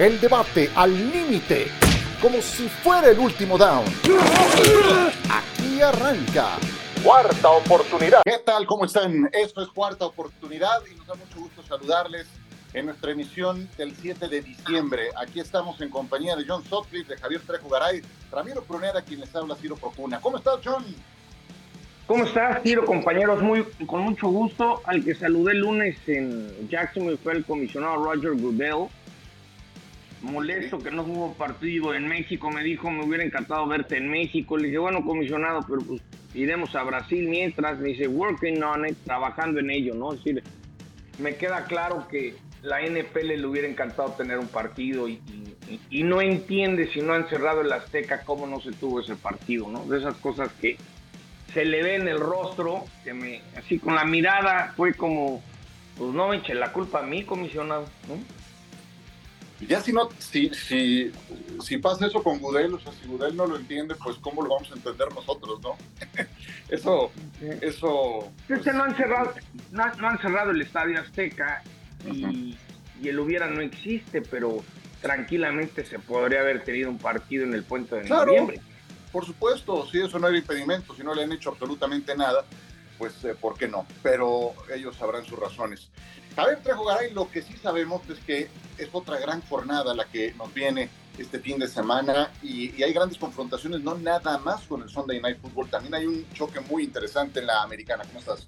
El debate al límite, como si fuera el último down. Aquí arranca. Cuarta oportunidad. ¿Qué tal? ¿Cómo están? Esto es Cuarta Oportunidad y nos da mucho gusto saludarles en nuestra emisión del 7 de diciembre. Aquí estamos en compañía de John Sotcliffe, de Javier Trejo Garay, Ramiro Prunera, quien les habla Ciro Procuna. ¿Cómo estás, John? ¿Cómo estás, Ciro, compañeros? Muy, con mucho gusto. Al que saludé el lunes en Jacksonville fue el comisionado Roger Goodell. Molesto que no hubo partido en México, me dijo, me hubiera encantado verte en México. Le dije, bueno, comisionado, pero pues iremos a Brasil mientras. Me dice, working on it, trabajando en ello, ¿no? Es decir, me queda claro que la NFL le hubiera encantado tener un partido y no entiende si no han cerrado el Azteca cómo no se tuvo ese partido, ¿no? De esas cosas que se le ve en el rostro, que me, así con la mirada fue como, pues no me eche la culpa a mí, comisionado, ¿no? Ya si no, si, si, si pasa eso con Gudel, o sea, si Gudel no lo entiende, pues cómo lo vamos a entender nosotros, ¿no? eso, eso. Es que no han cerrado, no, no han cerrado el Estadio Azteca y, y, el hubiera no existe, pero tranquilamente se podría haber tenido un partido en el puente de claro, noviembre. Por supuesto, si eso no era impedimento, si no le han hecho absolutamente nada, pues eh, ¿por qué no? Pero ellos sabrán sus razones. A ver, Trejo Garay, lo que sí sabemos es que es otra gran jornada la que nos viene este fin de semana y, hay grandes confrontaciones, no nada más con el Sunday Night Football, también hay un choque muy interesante en la americana. ¿Cómo estás?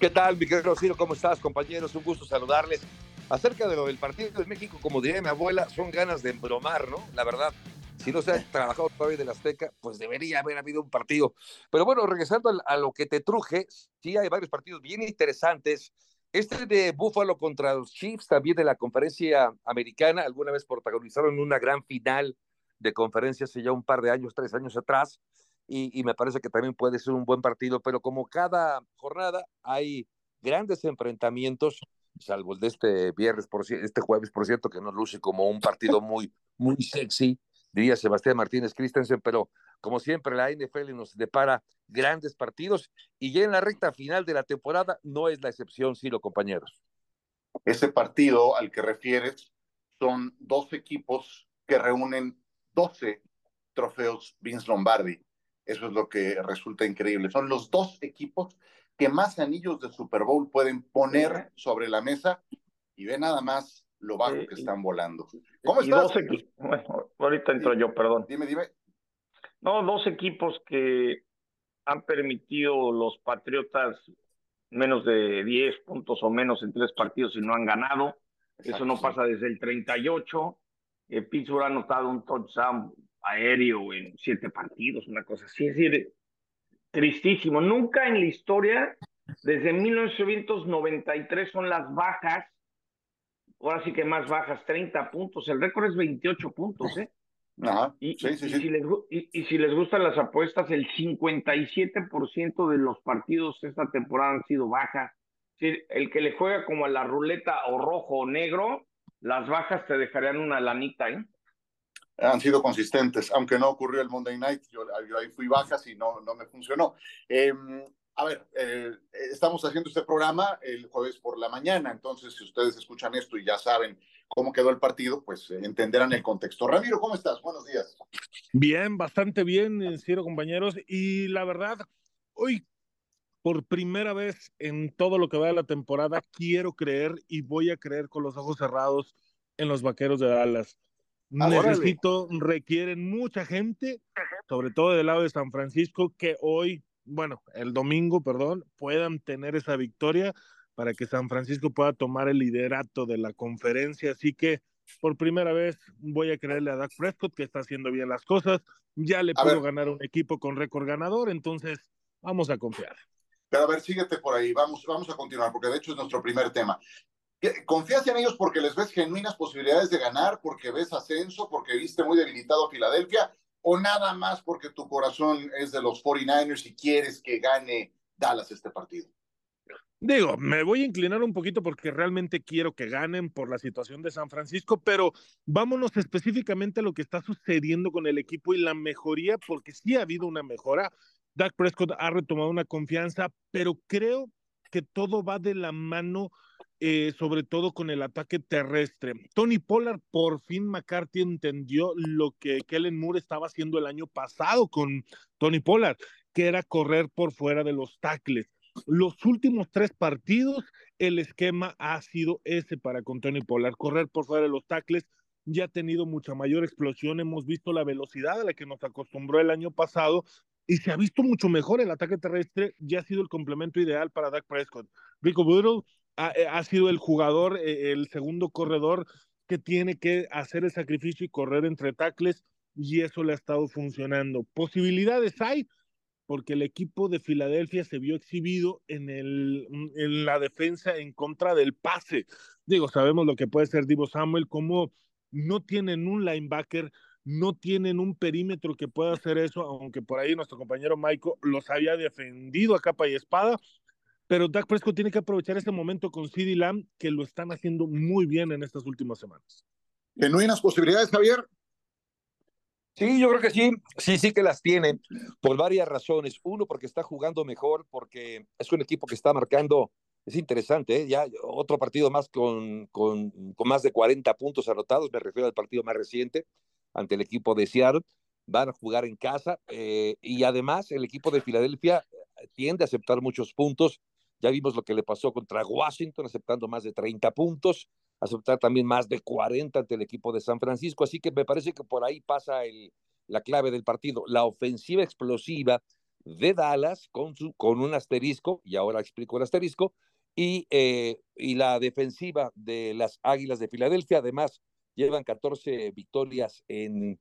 ¿Qué tal, mi querido Ciro? ¿Cómo estás, compañeros? Un gusto saludarles. Acerca de lo del partido de México, como diría mi abuela, son ganas de embromar, ¿no? La verdad, si no se ha trabajado todavía del Azteca, pues debería haber habido un partido. Pero bueno, regresando a lo que te truje, sí hay varios partidos bien interesantes. Este de Buffalo contra los Chiefs, también de la conferencia americana, alguna vez protagonizaron una gran final de conferencia hace ya un par de años, tres años atrás, y, y me parece que también puede ser un buen partido, pero como cada jornada hay grandes enfrentamientos, salvo el de este viernes, por este jueves, por cierto, que nos luce como un partido muy, muy sexy, diría Sebastián Martínez Christensen, pero como siempre la NFL nos depara grandes partidos y ya en la recta final de la temporada no es la excepción, sí, los compañeros. Ese partido al que refieres son dos equipos que reúnen 12 trofeos Vince Lombardi. Eso es lo que resulta increíble. Son los dos equipos que más anillos de Super Bowl pueden poner sobre la mesa y ve nada más lo bajo que están volando. ¿Cómo estás? Bueno, ahorita entro yo, perdón. Dime, dime. No, dos equipos que han permitido los Patriotas menos de 10 puntos o menos en tres partidos y no han ganado. Exacto, Eso no sí. pasa desde el 38. Eh, Pittsburgh ha anotado un touchdown aéreo en siete partidos, una cosa así. Es decir, tristísimo. Nunca en la historia, desde 1993, son las bajas ahora sí que más bajas, 30 puntos. El récord es 28 puntos, ¿eh? Ajá. Y, sí, sí, y, sí. Si les, y, y, si les, gustan las apuestas, el 57% de los partidos esta temporada han sido bajas. El que le juega como a la ruleta o rojo o negro, las bajas te dejarían una lanita, ¿eh? Han sido consistentes, aunque no ocurrió el Monday Night, yo, yo ahí fui bajas y no, no me funcionó. Eh, a ver, eh, estamos haciendo este programa el jueves por la mañana, entonces si ustedes escuchan esto y ya saben cómo quedó el partido, pues eh, entenderán el contexto. Ramiro, ¿cómo estás? Buenos días. Bien, bastante bien, Ciro, compañeros. Y la verdad, hoy, por primera vez en todo lo que va de la temporada, quiero creer y voy a creer con los ojos cerrados en los vaqueros de Dallas. Ah, Necesito, requieren mucha gente, sobre todo del lado de San Francisco, que hoy bueno, el domingo, perdón, puedan tener esa victoria para que San Francisco pueda tomar el liderato de la conferencia. Así que por primera vez voy a creerle a Dak Prescott que está haciendo bien las cosas. Ya le a puedo ver. ganar un equipo con récord ganador, entonces vamos a confiar. Pero a ver, síguete por ahí, vamos, vamos a continuar, porque de hecho es nuestro primer tema. ¿Confías en ellos porque les ves genuinas posibilidades de ganar, porque ves ascenso, porque viste muy debilitado a Filadelfia? O nada más porque tu corazón es de los 49ers y quieres que gane Dallas este partido? Digo, me voy a inclinar un poquito porque realmente quiero que ganen por la situación de San Francisco, pero vámonos específicamente a lo que está sucediendo con el equipo y la mejoría, porque sí ha habido una mejora. Dak Prescott ha retomado una confianza, pero creo que todo va de la mano eh, sobre todo con el ataque terrestre. Tony Pollard, por fin McCarthy entendió lo que Kellen Moore estaba haciendo el año pasado con Tony Pollard, que era correr por fuera de los tackles. Los últimos tres partidos, el esquema ha sido ese para con Tony Pollard, correr por fuera de los tackles. Ya ha tenido mucha mayor explosión. Hemos visto la velocidad a la que nos acostumbró el año pasado y se ha visto mucho mejor el ataque terrestre. Ya ha sido el complemento ideal para Dak Prescott. Rico Burrow eh, ha, sido el jugador, eh, el segundo corredor que tiene que hacer el sacrificio y correr entre tacles y eso le ha estado funcionando. Posibilidades hay porque el equipo de Filadelfia se vio exhibido en, el, en la defensa en contra del pase. Digo, sabemos lo que puede ser Divo Samuel, como no tienen un linebacker, no tienen un perímetro que pueda hacer eso, aunque por ahí nuestro compañero Michael los había defendido a capa y espada, pero Dak Prescott tiene que aprovechar este momento con CeeDee Lamb, que lo están haciendo muy bien en estas últimas semanas. ¿Genuinas posibilidades, Javier? Sí, yo creo que sí, sí, sí que las tienen por varias razones. Uno, porque está jugando mejor, porque es un equipo que está marcando, es interesante, ¿eh? ya otro partido más con, con, con, más de 40 puntos anotados, me refiero al partido más reciente ante el equipo de Seattle. Van a jugar en casa eh, y además el equipo de Filadelfia tiende a aceptar muchos puntos ya vimos lo que le pasó contra Washington, aceptando más de 30 puntos, aceptar también más de 40 ante el equipo de San Francisco. Así que me parece que por ahí pasa la clave del partido. La ofensiva explosiva de Dallas con, un asterisco, y ahora explico el asterisco, y, eh, y la defensiva de las Águilas de Filadelfia. Además, llevan 14 victorias en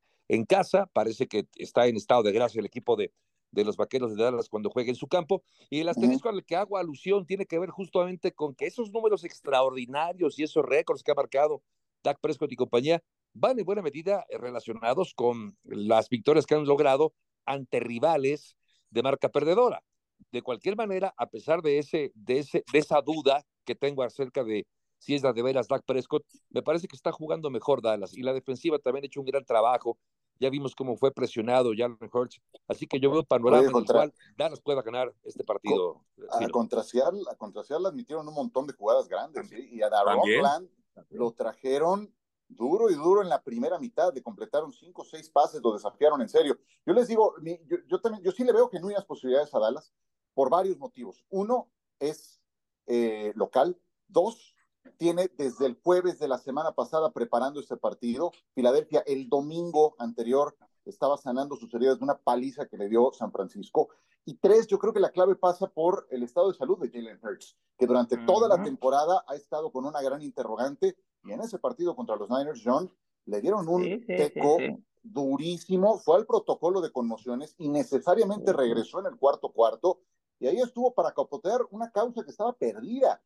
casa. Parece que está en estado de gracia el equipo de, de los vaqueros de Dallas cuando juegue en su campo. Y el asterisco al que hago alusión tiene que ver justamente con que esos números extraordinarios y esos récords que ha marcado Dak Prescott y compañía van en buena medida relacionados con las victorias que han logrado ante rivales de marca perdedora. De cualquier manera, a pesar de, ese, de, ese, de esa duda que tengo acerca de si es la de veras Dak Prescott, me parece que está jugando mejor Dallas y la defensiva también ha hecho un gran trabajo ya vimos cómo fue presionado Jalen Hurts, así que yo veo panorama en el cual Dallas pueda ganar este partido. A contra, Seattle, a admitieron un montón de jugadas grandes, y a Daron Bland lo trajeron duro y duro en la primera mitad, le completaron cinco o seis pases, lo desafiaron en serio. Yo les digo, yo, yo, también, yo sí le veo que no hay posibilidades a Dallas por varios motivos. Uno es eh, local, dos tiene desde el jueves de la semana pasada preparando este partido. Filadelfia el domingo anterior estaba sanando sus heridas de una paliza que le dio San Francisco. Y tres, yo creo que la clave pasa por el estado de salud de Jalen Hurts, que durante toda la temporada ha estado con una gran interrogante. Y en ese partido contra los Niners, John, le dieron un teco durísimo, fue al protocolo de conmociones y necesariamente regresó en el cuarto cuarto. Y ahí estuvo para capotear una causa que estaba perdida.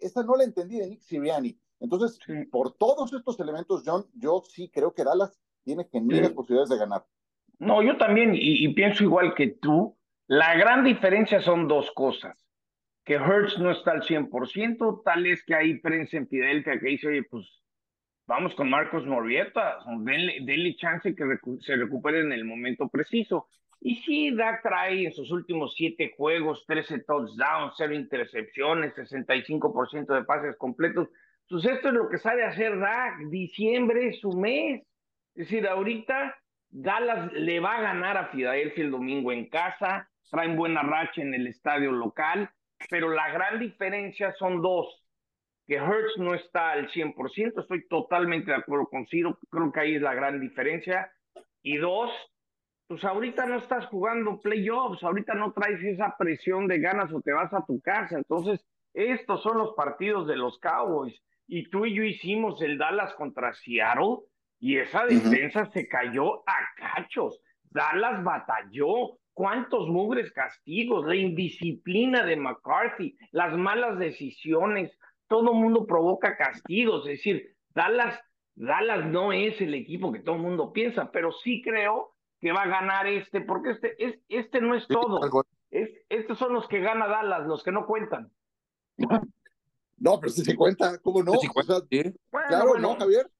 Esta no la entendí de Nick Siriani. Entonces, por todos estos elementos, John, yo sí creo que Dallas tiene geniales posibilidades de ganar. No, yo también, y, pienso igual que tú. La gran diferencia son dos cosas. Que Hertz no está al 100%, tal es que hay prensa en Filadelfia que dice, oye, pues vamos con Marcos Morbieta, denle, denle chance que se recupere en el momento preciso. Y sí, Dak trae en sus últimos siete juegos 13 touchdowns, cero intercepciones, 65% de pases completos. Pues esto es lo que sabe hacer Dak. Diciembre es su mes. Es decir, ahorita Dallas le va a ganar a Filadelfia el domingo en casa, traen buena racha en el estadio local, pero la gran diferencia son dos. Que Hertz no está al 100%, estoy totalmente de acuerdo con Ciro, creo que ahí es la gran diferencia. Y dos, pues ahorita no estás jugando playoffs, ahorita no traes esa presión de ganas o te vas a tu casa. Entonces, estos son los partidos de los Cowboys. Y tú y yo hicimos el Dallas contra Seattle y esa defensa se cayó a cachos. Dallas batalló. ¿Cuántos mugres castigos? La indisciplina de McCarthy, las malas decisiones. Todo mundo provoca castigos. Es decir, Dallas, Dallas no es el equipo que todo el mundo piensa, pero sí creo que va a ganar este, porque este, es, este no es todo. Es, estos son los que gana Dallas, los que no cuentan. No, pero si se cuenta, ¿cómo no? claro, ¿no, Javier?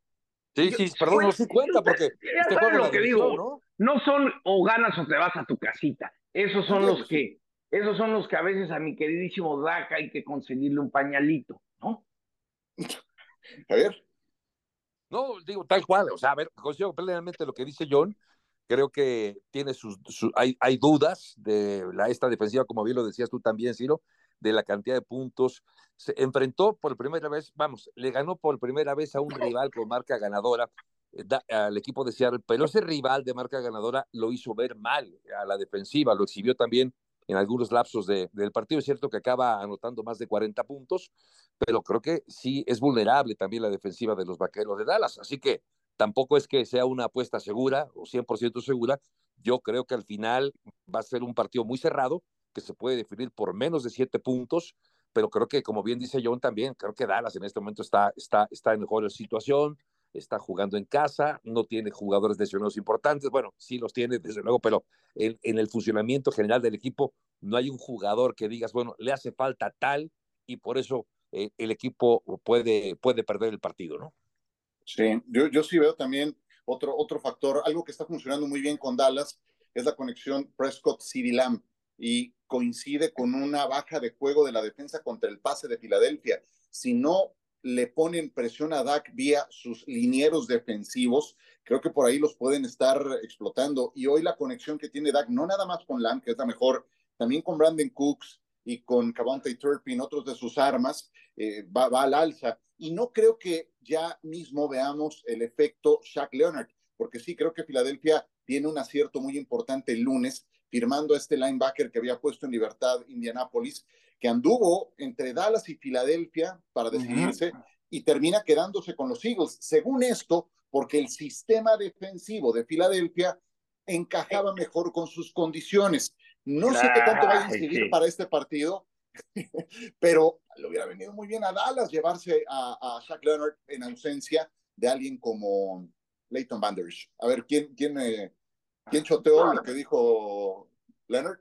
Sí, sí, perdón, no se cuenta porque este juego lo que digo, ¿no? no son o ganas o te vas a tu casita. Esos son los que, esos son los que a veces a mi queridísimo Daca hay que conseguirle un pañalito, ¿no? Javier. No, digo tal cual, o sea, a ver, consigo plenamente lo que dice John, creo que tiene sus, hay, hay, dudas de la, esta defensiva, como bien lo decías tú también, Ciro, de la cantidad de puntos. Se enfrentó por primera vez, vamos, le ganó por primera vez a un rival con marca ganadora eh, al equipo de Seattle, pero ese rival de marca ganadora lo hizo ver mal a la defensiva, lo exhibió también en algunos lapsos de, del partido. Es cierto que acaba anotando más de 40 puntos, pero creo que sí es vulnerable también la defensiva de los Vaqueros de Dallas. Así que tampoco es que sea una apuesta segura o 100% segura. Yo creo que al final va a ser un partido muy cerrado, que se puede definir por menos de siete puntos, pero creo que, como bien dice John también, creo que Dallas en este momento está, está, está en mejor situación, está jugando en casa, no tiene jugadores lesionados importantes, bueno, sí los tiene, desde luego, pero en, el funcionamiento general del equipo no hay un jugador que digas, bueno, le hace falta tal y por eso eh, el equipo puede, puede perder el partido, ¿no? Sí, yo, yo sí veo también otro, otro factor, algo que está funcionando muy bien con Dallas, es la conexión Prescott-CD Lamb y coincide con una baja de juego de la defensa contra el pase de Filadelfia. Si no le ponen presión a Dak vía sus linieros defensivos, creo que por ahí los pueden estar explotando. Y hoy la conexión que tiene Dak, no nada más con Lamb, que es la mejor, también con Brandon Cooks y con Cavante Turpin, otros de sus armas, eh, va, va, al alza. Y no creo que ya mismo veamos el efecto Shaq Leonard, porque sí creo que Filadelfia tiene un acierto muy importante el lunes, firmando a este linebacker que había puesto en libertad Indianápolis, que anduvo entre Dallas y Filadelfia para decidirse y termina quedándose con los Eagles. Según esto, porque el sistema defensivo de Filadelfia encajaba mejor con sus condiciones. No sé qué tanto va a incidir para este partido, pero le hubiera venido muy bien a Dallas llevarse a, a Shaq Leonard en ausencia de alguien como Leighton Vanders. A ver, ¿quién, quién, eh, ¿quién choteó lo que dijo Leonard?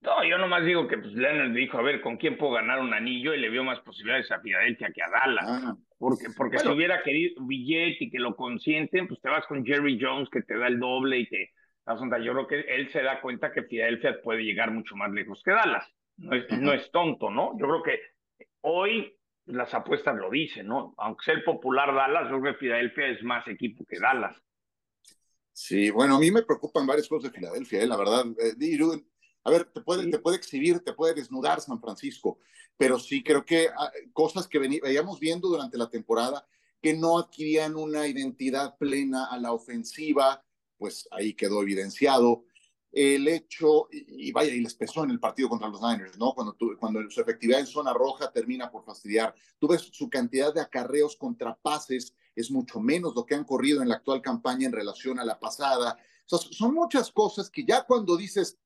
No, yo nomás digo que pues, Leonard dijo, a ver, ¿con quién puedo ganar un anillo? Y le vio más posibilidades a Filadelfia que a Dallas. Ah, porque porque si hubiera querido billete y que lo consienten, pues te vas con Jerry Jones que te da el doble y Yo creo que él se da cuenta que Filadelfia puede llegar mucho más lejos que Dallas. No es, no es tonto, ¿no? Yo creo que hoy las apuestas lo dicen, ¿no? Aunque sea el popular Dallas, yo creo que Filadelfia es más equipo que Dallas. Sí, bueno, a mí me preocupan varias cosas de Filadelfia, ¿eh? la verdad. Eh, a ver, te puede, te puede exhibir, te puede desnudar San Francisco, pero sí creo que ah, cosas que veíamos viendo durante la temporada que no adquirían una identidad plena a la ofensiva, pues ahí quedó evidenciado el hecho, y vaya, y les pesó en el partido contra los Niners, ¿no? Cuando, cuando su efectividad en zona roja termina por fastidiar. Tú ves su cantidad de acarreos contra pases es mucho menos lo que han corrido en la actual campaña en relación a la pasada. son muchas cosas que ya cuando dices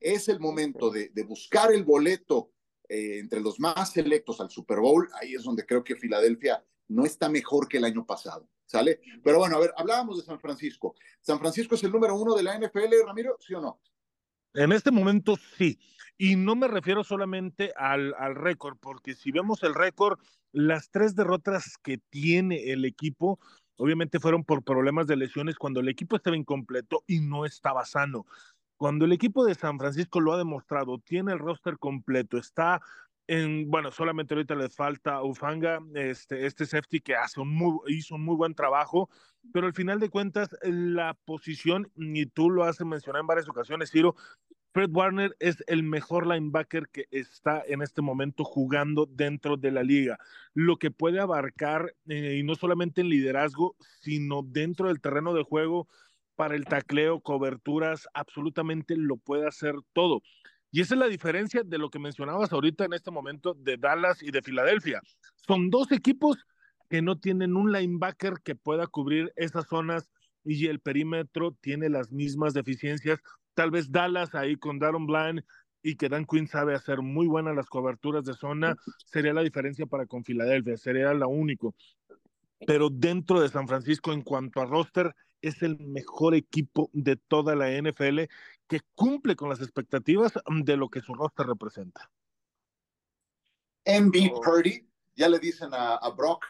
es el momento de, de buscar el boleto eh, entre los más selectos al Super Bowl, ahí es donde creo que Filadelfia no está mejor que el año pasado. ¿Sale? Pero bueno, a ver, hablábamos de San Francisco. ¿San Francisco es el número uno de la NFL, Ramiro? ¿Sí o no? En este momento sí. Y no me refiero solamente al, al récord, porque si vemos el récord, las tres derrotas que tiene el equipo, obviamente fueron por problemas de lesiones cuando el equipo estaba incompleto y no estaba sano. Cuando el equipo de San Francisco lo ha demostrado, tiene el roster completo, está bueno, solamente ahorita les falta Ufanga, este, este safety que hizo un muy buen trabajo, pero al final de cuentas la posición, y tú lo has mencionado en varias ocasiones, Ciro, Fred Warner es el mejor linebacker que está en este momento jugando dentro de la liga. Lo que puede abarcar, eh, y no solamente en liderazgo, sino dentro del terreno de juego, para el tacleo, coberturas, absolutamente lo puede hacer todo. Y esa es la diferencia de lo que mencionabas ahorita en este momento de Dallas y de Filadelfia. Son dos equipos que no tienen un linebacker que pueda cubrir esas zonas y el perímetro tiene las mismas deficiencias. Tal vez Dallas ahí con Darren Bland y que Dan Quinn sabe hacer muy buenas las coberturas de zona, sería la diferencia para con Filadelfia, sería la único. Pero dentro de San Francisco, en cuanto a roster, es el mejor equipo de toda la NFL que cumple con las expectativas mm, de lo que su roster representa. MB oh. Purdy, ya le dicen a, Brock,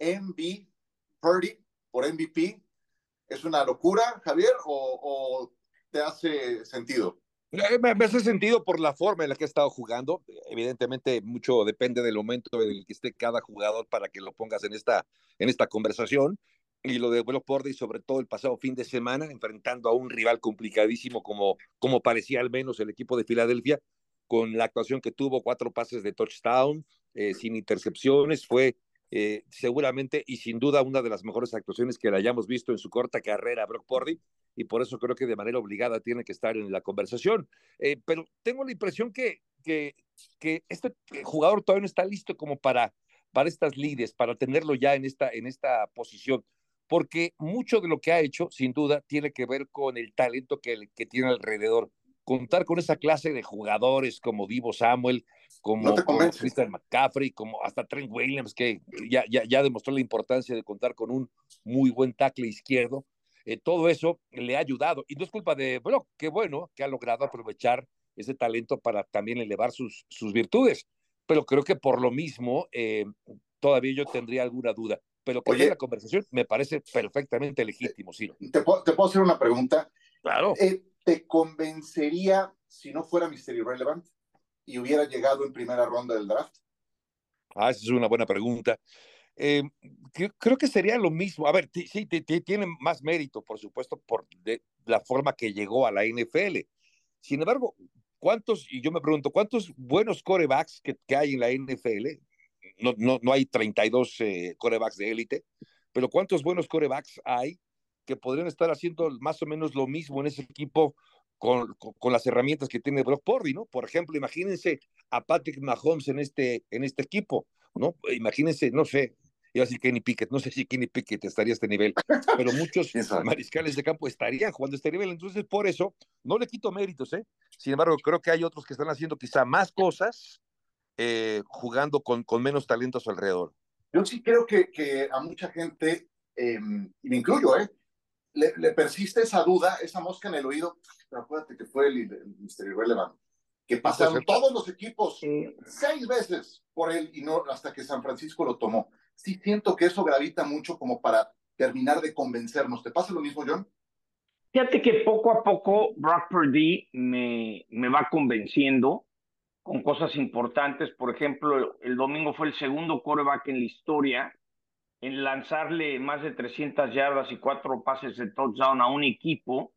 MB Purdy por MVP, ¿es una locura, Javier, o, te hace sentido? Eh, me, hace sentido por la forma en la que ha estado jugando. Evidentemente, mucho depende del momento en el que esté cada jugador para que lo pongas en esta, en esta conversación. Y lo de Brock Purdy, sobre todo el pasado fin de semana, enfrentando a un rival complicadísimo como, como parecía al menos el equipo de Filadelfia, con la actuación que tuvo, cuatro pases de touchdown, eh, sin intercepciones, fue eh, seguramente y sin duda una de las mejores actuaciones que le hayamos visto en su corta carrera Brock Purdy y por eso creo que de manera obligada tiene que estar en la conversación. Eh, pero tengo la impresión que, que, que este jugador todavía no está listo como para, para estas lides, para tenerlo ya en esta, en esta posición, porque mucho de lo que ha hecho, sin duda, tiene que ver con el talento que, que tiene alrededor contar con esa clase de jugadores como Divo Samuel, como, Christian McCaffrey, como hasta Trent Williams, que ya, ya, ya, demostró la importancia de contar con un muy buen tackle izquierdo. Eh, todo eso le ha ayudado. Y no es culpa de Brock, qué bueno que ha logrado aprovechar ese talento para también elevar sus, sus virtudes. Pero creo que por lo mismo, eh, todavía yo tendría alguna duda. Pero que Oye, la conversación me parece perfectamente legítimo, sí. ¿Te, puedo, te puedo hacer una pregunta? Claro. Eh, ¿te convencería si no fuera Mystery Relevant y hubiera llegado en primera ronda del draft? Ah, esa es una buena pregunta. Eh, creo que sería lo mismo. A ver, sí, tiene más mérito, por supuesto, por de, la forma que llegó a la NFL. Sin embargo, ¿cuántos, y yo me pregunto, cuántos buenos corebacks que, que hay en la NFL? No, no, no hay 32 eh, corebacks de élite, pero ¿cuántos buenos corebacks hay que podrían estar haciendo más o menos lo mismo en ese equipo con, con, las herramientas que tiene Brock Purdy, ¿no? Por ejemplo, imagínense a Patrick Mahomes en este, en este equipo, ¿no? Imagínense, no sé, iba a decir Kenny Pickett, no sé si Kenny Pickett estaría a este nivel, pero muchos mariscales de campo estarían jugando a este nivel, entonces por eso no le quito méritos, ¿eh? Sin embargo, creo que hay otros que están haciendo quizá más cosas eh, jugando con, con menos talento a su alrededor. Yo sí creo que, que a mucha gente, eh, y me incluyo, ¿eh? le, persiste esa duda, esa mosca en el oído, pero acuérdate que fue el, el Mr. Irrelevant, que pasaron todos los equipos seis veces por él y no hasta que San Francisco lo tomó. Sí siento que eso gravita mucho como para terminar de convencernos. ¿Te pasa lo mismo, John? Fíjate que poco a poco Brock Purdy me, me va convenciendo con cosas importantes. Por ejemplo, el domingo fue el segundo quarterback en la historia en lanzarle más de 300 yardas y cuatro pases de touchdown a un equipo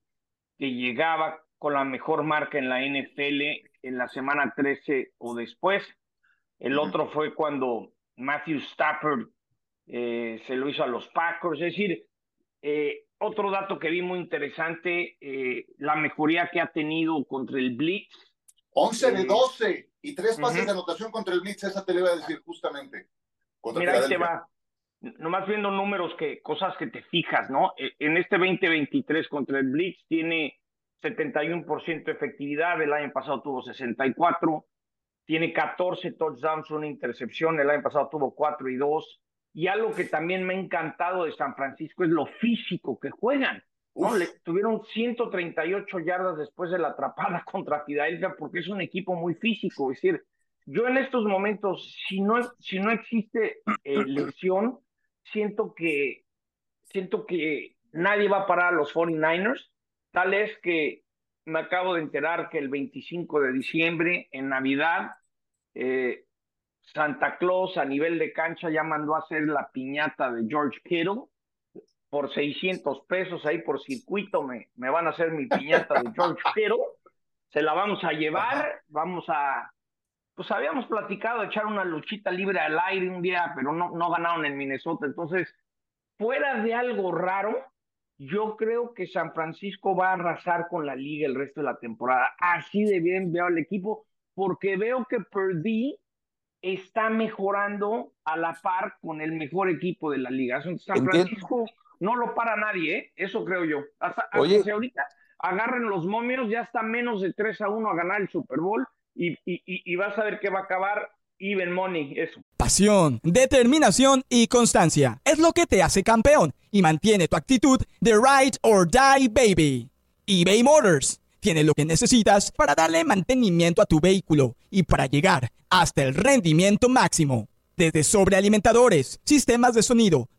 que llegaba con la mejor marca en la NFL en la semana 13 o después. El otro fue cuando Matthew Stafford eh, se lo hizo a los Packers. Es decir, eh, otro dato que vi muy interesante, eh, la mejoría que ha tenido contra el Blitz. 11 de 12 y tres pases de anotación contra el Blitz, esa te le iba a decir justamente. Mira, ahí te va nomás viendo números que cosas que te fijas, ¿no? E, en este 2023 contra el Blitz tiene 71% de efectividad, el año pasado tuvo 64, tiene 14 touchdowns, una intercepción, el año pasado tuvo 4 y 2. Y algo que también me ha encantado de San Francisco es lo físico que juegan. ¿No? Le, tuvieron 138 yardas después de la atrapada contra Filadelfia porque es un equipo muy físico. Es decir, yo en estos momentos, si no, si no existe eh, lesión, siento que, siento que nadie va a parar a los 49ers. Tal es que me acabo de enterar que el 25 de diciembre, en Navidad, eh, Santa Claus a nivel de cancha ya mandó a hacer la piñata de George Kittle por 600 pesos ahí por circuito me, me van a hacer mi piñata de George Kittle. Se la vamos a llevar, vamos a, pues habíamos platicado de echar una luchita libre al aire un día, pero no, no ganaron en Minnesota. Entonces, fuera de algo raro, yo creo que San Francisco va a arrasar con la liga el resto de la temporada. Así de bien veo al equipo, porque veo que Perdí está mejorando a la par con el mejor equipo de la liga. San Francisco no lo para nadie, ¿eh? eso creo yo. Hasta, hasta ahorita agarren los momios, ya está menos de 3 a 1 a ganar el Super Bowl y, vas a ver que va a acabar even money, eso. Pasión, determinación y constancia es lo que te hace campeón y mantiene tu actitud de ride or die baby. eBay Motors tiene lo que necesitas para darle mantenimiento a tu vehículo y para llegar hasta el rendimiento máximo. Desde sobrealimentadores, sistemas de sonido,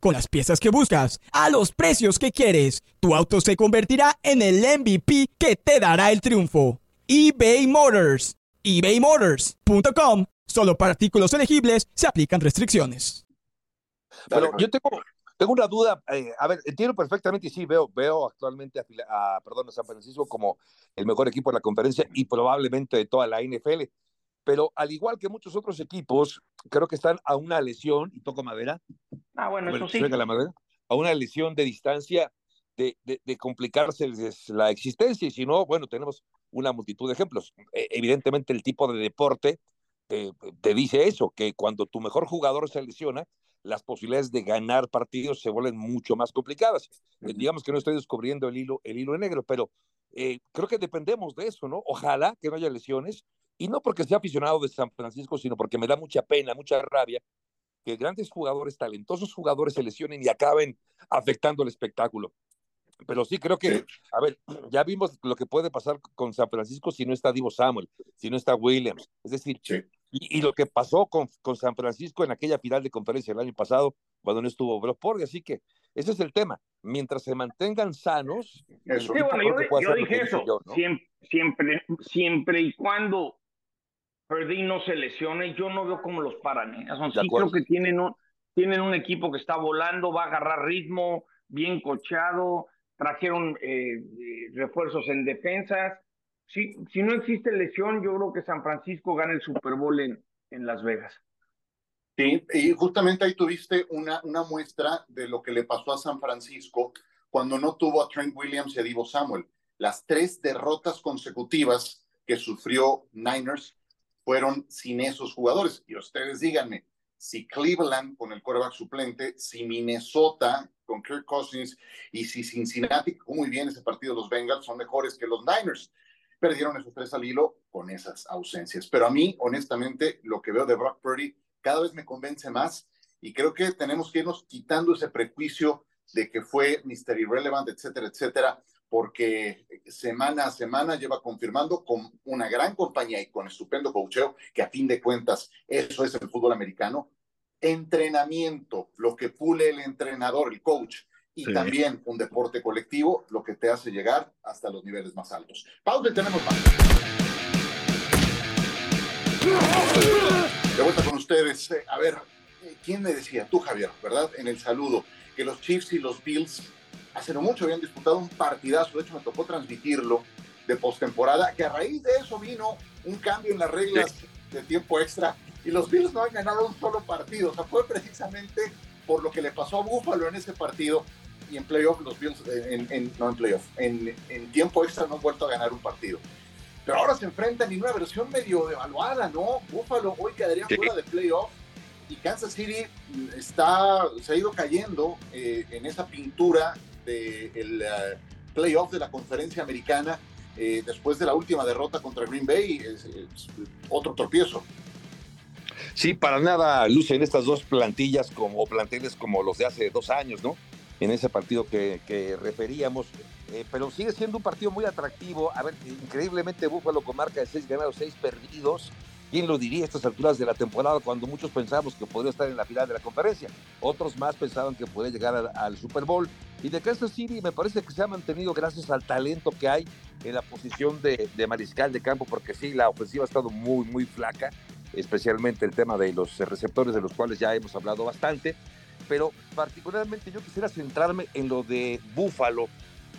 Con las piezas que buscas, a los precios que quieres, tu auto se convertirá en el MVP que te dará el triunfo. eBay Motors. ebaymotors.com. Solo para artículos elegibles se aplican restricciones. Pero yo tengo, tengo una duda. Eh, a ver, entiendo perfectamente y sí, veo, veo actualmente a, perdón, a San Francisco como el mejor equipo de la conferencia y probablemente de toda la NFL. Pero al igual que muchos otros equipos, creo que están a una lesión, y toco madera. Ah, bueno, eso sí. La madera, a una lesión de distancia de, de, complicarse la existencia. Y si no, bueno, tenemos una multitud de ejemplos. E, evidentemente, el tipo de deporte te, te dice eso, que cuando tu mejor jugador se lesiona, las posibilidades de ganar partidos se vuelven mucho más complicadas. Eh, digamos que no estoy descubriendo el hilo, el hilo negro, pero eh, creo que dependemos de eso, ¿no? Ojalá que no haya lesiones, y no porque sea aficionado de San Francisco, sino porque me da mucha pena, mucha rabia que grandes jugadores, talentosos jugadores se lesionen y acaben afectando el espectáculo. Pero sí creo que, a ver, ya vimos lo que puede pasar con San Francisco si no está Divo Samuel, si no está Williams. Es decir, y, lo que pasó con, con, San Francisco en aquella final de conferencia el año pasado, cuando no estuvo Brock. Así que ese es el tema. Mientras se mantengan sanos. Eso. Sí, bueno, yo, dije eso. siempre, siempre, siempre y cuando Purdy no se lesione, yo no veo cómo los paran. ¿eh? Sí, creo que tienen un, tienen un equipo que está volando, va a agarrar ritmo, bien cochado, trajeron eh, eh, refuerzos en defensas si, si no existe lesión, yo creo que San Francisco gana el Super Bowl en, en Las Vegas. Sí, y justamente ahí tuviste una, una muestra de lo que le pasó a San Francisco cuando no tuvo a Trent Williams y a Divo Samuel. Las tres derrotas consecutivas que sufrió Niners fueron sin esos jugadores. Y ustedes díganme, si Cleveland con el quarterback suplente, si Minnesota con Kirk Cousins y si Cincinnati, muy bien ese partido los Bengals, son mejores que los Niners perdieron esos tres al hilo con esas ausencias. Pero a mí, honestamente, lo que veo de Brock Purdy cada vez me convence más y creo que tenemos que irnos quitando ese prejuicio de que fue Mr. Irrelevant, etcétera, etcétera, porque semana a semana lleva confirmando con una gran compañía y con estupendo coacheo, que a fin de cuentas eso es el fútbol americano, entrenamiento, lo que pule el entrenador, el coach, y también un deporte colectivo, lo que te hace llegar hasta los niveles más altos. Pausa y tenemos más. De vuelta con ustedes. Eh, a ver, eh, ¿quién me decía? Tú, Javier, ¿verdad? En el saludo, que los Chiefs y los Bills hace no mucho habían disputado un partidazo, de hecho me tocó transmitirlo de postemporada, que a raíz de eso vino un cambio en las reglas de tiempo extra y los Bills no han ganado un solo partido. O sea, fue precisamente por lo que le pasó a Buffalo en ese partido y en playoff los Bills, eh, en, no en playoff, en, en, tiempo extra no han vuelto a ganar un partido. Pero ahora se enfrentan en una versión medio devaluada, ¿no? Buffalo hoy quedaría fuera de playoff y Kansas City está, se ha ido cayendo eh, en esa pintura del de eh, playoff de la conferencia americana después de la última derrota contra Green Bay, es, otro tropiezo. Sí, para nada lucen estas dos plantillas como planteles como los de hace dos años, ¿no? en ese partido que, que referíamos. Eh, pero sigue siendo un partido muy atractivo. A ver, increíblemente Búfalo con marca de seis ganados, seis perdidos. ¿Quién lo diría a estas alturas de la temporada cuando muchos pensábamos que podría estar en la final de la conferencia? Otros más pensaban que podía llegar al, Super Bowl. Y de Kansas City me parece que se ha mantenido gracias al talento que hay en la posición de, de mariscal de campo, porque sí, la ofensiva ha estado muy, muy flaca, especialmente el tema de los receptores de los cuales ya hemos hablado bastante pero particularmente yo quisiera centrarme en lo de Búfalo,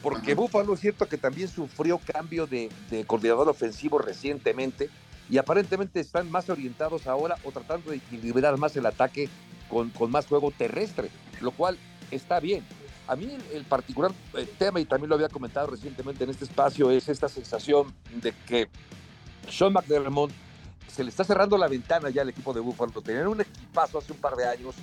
porque Búfalo es cierto que también sufrió cambio de, coordinador ofensivo recientemente y aparentemente están más orientados ahora o tratando de equilibrar más el ataque con, más juego terrestre, lo cual está bien. A mí el, particular eh, tema, y también lo había comentado recientemente en este espacio, es esta sensación de que Sean McDermott se le está cerrando la ventana ya al equipo de Búfalo. Tenían un equipazo hace un par de años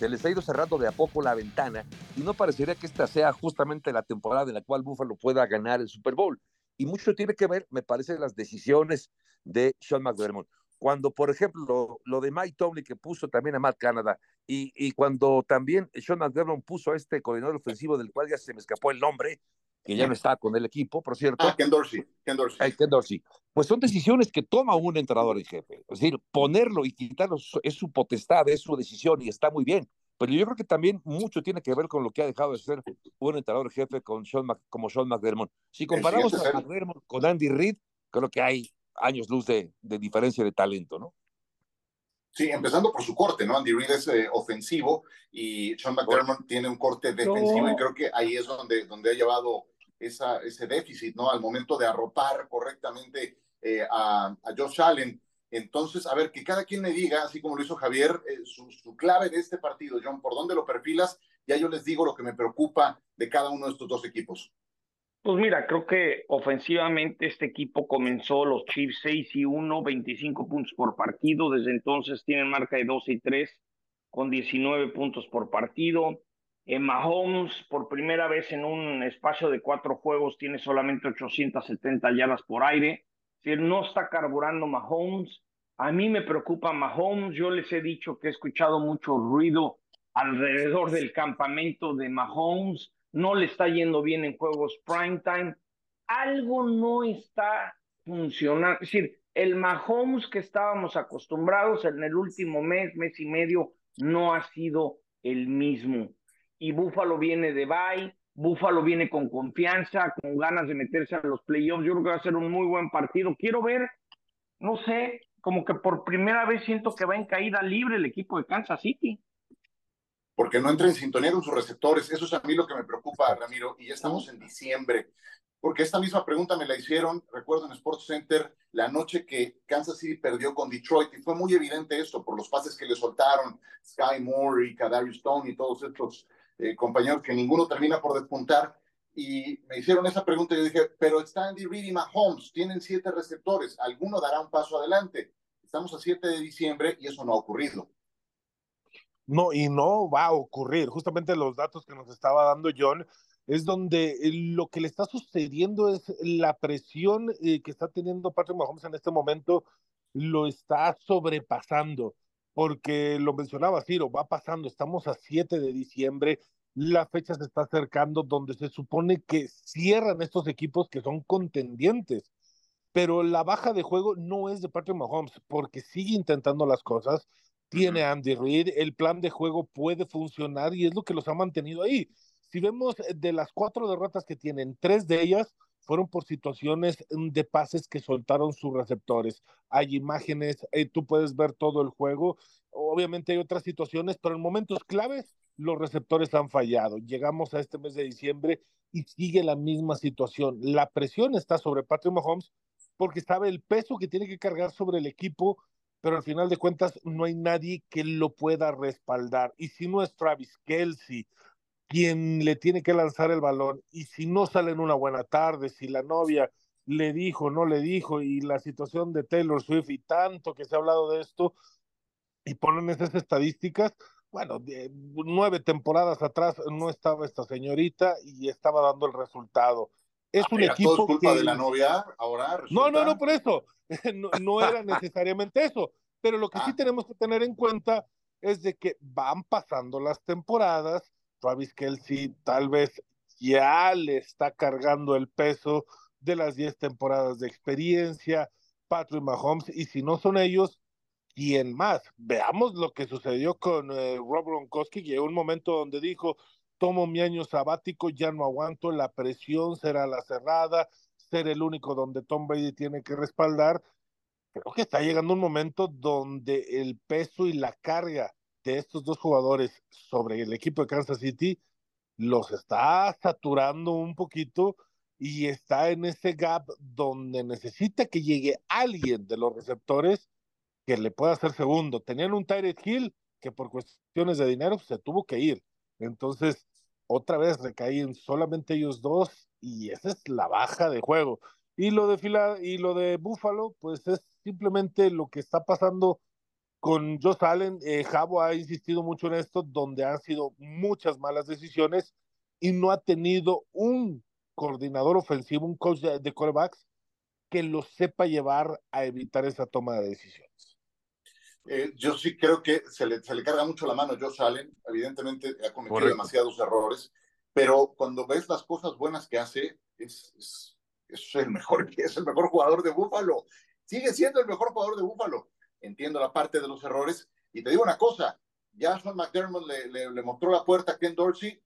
se les ha ido cerrando de a poco la ventana y no parecería que esta sea justamente la temporada en la cual Buffalo pueda ganar el Super Bowl. Y mucho tiene que ver, me parece, las decisiones de Sean McDermott. cuando, por ejemplo, lo, de Mike Tomlin que puso también a Matt Canada, y, y cuando también Sean McDermott puso a este coordinador ofensivo del cual ya se me escapó el nombre, que ya no está con el equipo, por cierto. Ah, Ken Dorsey. Ken Dorsey. Ken Dorsey. Pues son decisiones que toma un entrenador en jefe. Es decir, ponerlo y quitarlo es su potestad, es su decisión y está muy bien. Pero yo creo que también mucho tiene que ver con lo que ha dejado de ser un entrenador en jefe con Sean como Sean McDermott. Si comparamos a McDermott con Andy Reid, creo que hay años luz de, de diferencia de talento, ¿no? Sí, empezando por su corte, ¿no? Andy Reid es eh, ofensivo y Sean McDermott tiene un corte defensivo y creo que ahí es donde, donde ha llevado esa, ese déficit, ¿no? Al momento de arropar correctamente eh, a, a, Josh Allen. Entonces, a ver, que cada quien me diga, así como lo hizo Javier, eh, su, clave de este partido, John, ¿por dónde lo perfilas? Ya yo les digo lo que me preocupa de cada uno de estos dos equipos. Pues mira, creo que ofensivamente este equipo comenzó los Chiefs 6 y 1, 25 puntos por partido. Desde entonces tienen marca de 12 y 3 con 19 puntos por partido. En Mahomes, por primera vez en un espacio de cuatro juegos, tiene solamente 870 yardas por aire. Decir, no está carburando Mahomes. A mí me preocupa Mahomes. Yo les he dicho que he escuchado mucho ruido alrededor del campamento de Mahomes no le está yendo bien en juegos prime time, algo no está funcionando. Es decir, el Mahomes que estábamos acostumbrados en el último mes, mes y medio, no ha sido el mismo. Y Búfalo viene de bye, Búfalo viene con confianza, con ganas de meterse a los playoffs. Yo creo que va a ser un muy buen partido. Quiero ver, no sé, como que por primera vez siento que va en caída libre el equipo de Kansas City porque no entra en sintonía con sus receptores. Eso es a mí lo que me preocupa, Ramiro, y ya estamos en diciembre. Porque esta misma pregunta me la hicieron, recuerdo en Sports Center, la noche que Kansas City perdió con Detroit, y fue muy evidente esto por los pases que le soltaron Sky Moore y Kadarius Stone y todos estos eh, compañeros que ninguno termina por despuntar. Y me hicieron esa pregunta y yo dije, pero está Andy Reid y Mahomes, tienen siete receptores, alguno dará un paso adelante. Estamos a 7 de diciembre y eso no ha ocurrido. No, y no va a ocurrir. Justamente los datos que nos estaba dando John es donde eh, lo que le está sucediendo es la presión eh, que está teniendo Patrick Mahomes en este momento lo está sobrepasando, porque lo mencionaba Ciro, va pasando, estamos a 7 de diciembre, la fecha se está acercando donde se supone que cierran estos equipos que son contendientes, pero la baja de juego no es de Patrick Mahomes, porque sigue intentando las cosas, tiene Andy Reid, el plan de juego puede funcionar y es lo que los ha mantenido ahí. Si vemos eh, de las cuatro derrotas que tienen, tres de ellas fueron por situaciones mm, de pases que soltaron sus receptores. Hay imágenes, eh, tú puedes ver todo el juego. Obviamente hay otras situaciones, pero en momentos claves los receptores han fallado. Llegamos a este mes de diciembre y sigue la misma situación. La presión está sobre Patrick Mahomes porque sabe el peso que tiene que cargar sobre el equipo pero al final de cuentas no hay nadie que lo pueda respaldar. Y si no es Travis Kelsey quien le tiene que lanzar el balón, y si no sale en una buena tarde, si la novia le dijo, no le dijo, y la situación de Taylor Swift y tanto que se ha hablado de esto, y ponen esas estadísticas, bueno, nueve temporadas atrás no estaba esta señorita y estaba dando el resultado. Es ah, un equipo. Todo es culpa de la novia ahora. No, no, no, por eso. no, era necesariamente eso. Pero lo que sí ah. tenemos que tener en cuenta es de que van pasando las temporadas. Travis Kelsey tal vez ya le está cargando el peso de las 10 temporadas de experiencia. Patrick Mahomes, y si no son ellos, ¿quién más? Veamos lo que sucedió con eh, Rob Gronkowski, llegó un momento donde dijo, tomo mi año sabático, ya no aguanto, la presión será la cerrada, ser el único donde Tom Brady tiene que respaldar. Creo que está llegando un momento donde el peso y la carga de estos dos jugadores sobre el equipo de Kansas City los está saturando un poquito y está en ese gap donde necesita que llegue alguien de los receptores que le pueda hacer segundo. Tenían un Tyrant Hill que por cuestiones de dinero se tuvo que ir. Entonces, otra vez recaen solamente ellos dos y esa es la baja de juego. Y lo de Fila y lo de Buffalo, pues es simplemente lo que está pasando con Josh Allen. Eh, Javo ha insistido mucho en esto, donde han sido muchas malas decisiones y no ha tenido un coordinador ofensivo, un coach de, de corebacks que lo sepa llevar a evitar esa toma de decisiones. Eh, yo sí creo que se le, se le carga mucho la mano a Josh Allen. Evidentemente ha cometido demasiados errores, pero cuando ves las cosas buenas que hace, es, es, es, el mejor, es el mejor jugador de Búfalo. Sigue siendo el mejor jugador de Búfalo. Entiendo la parte de los errores. Y te digo una cosa, ya Sean McDermott le, le, le mostró la puerta a Ken Dorsey.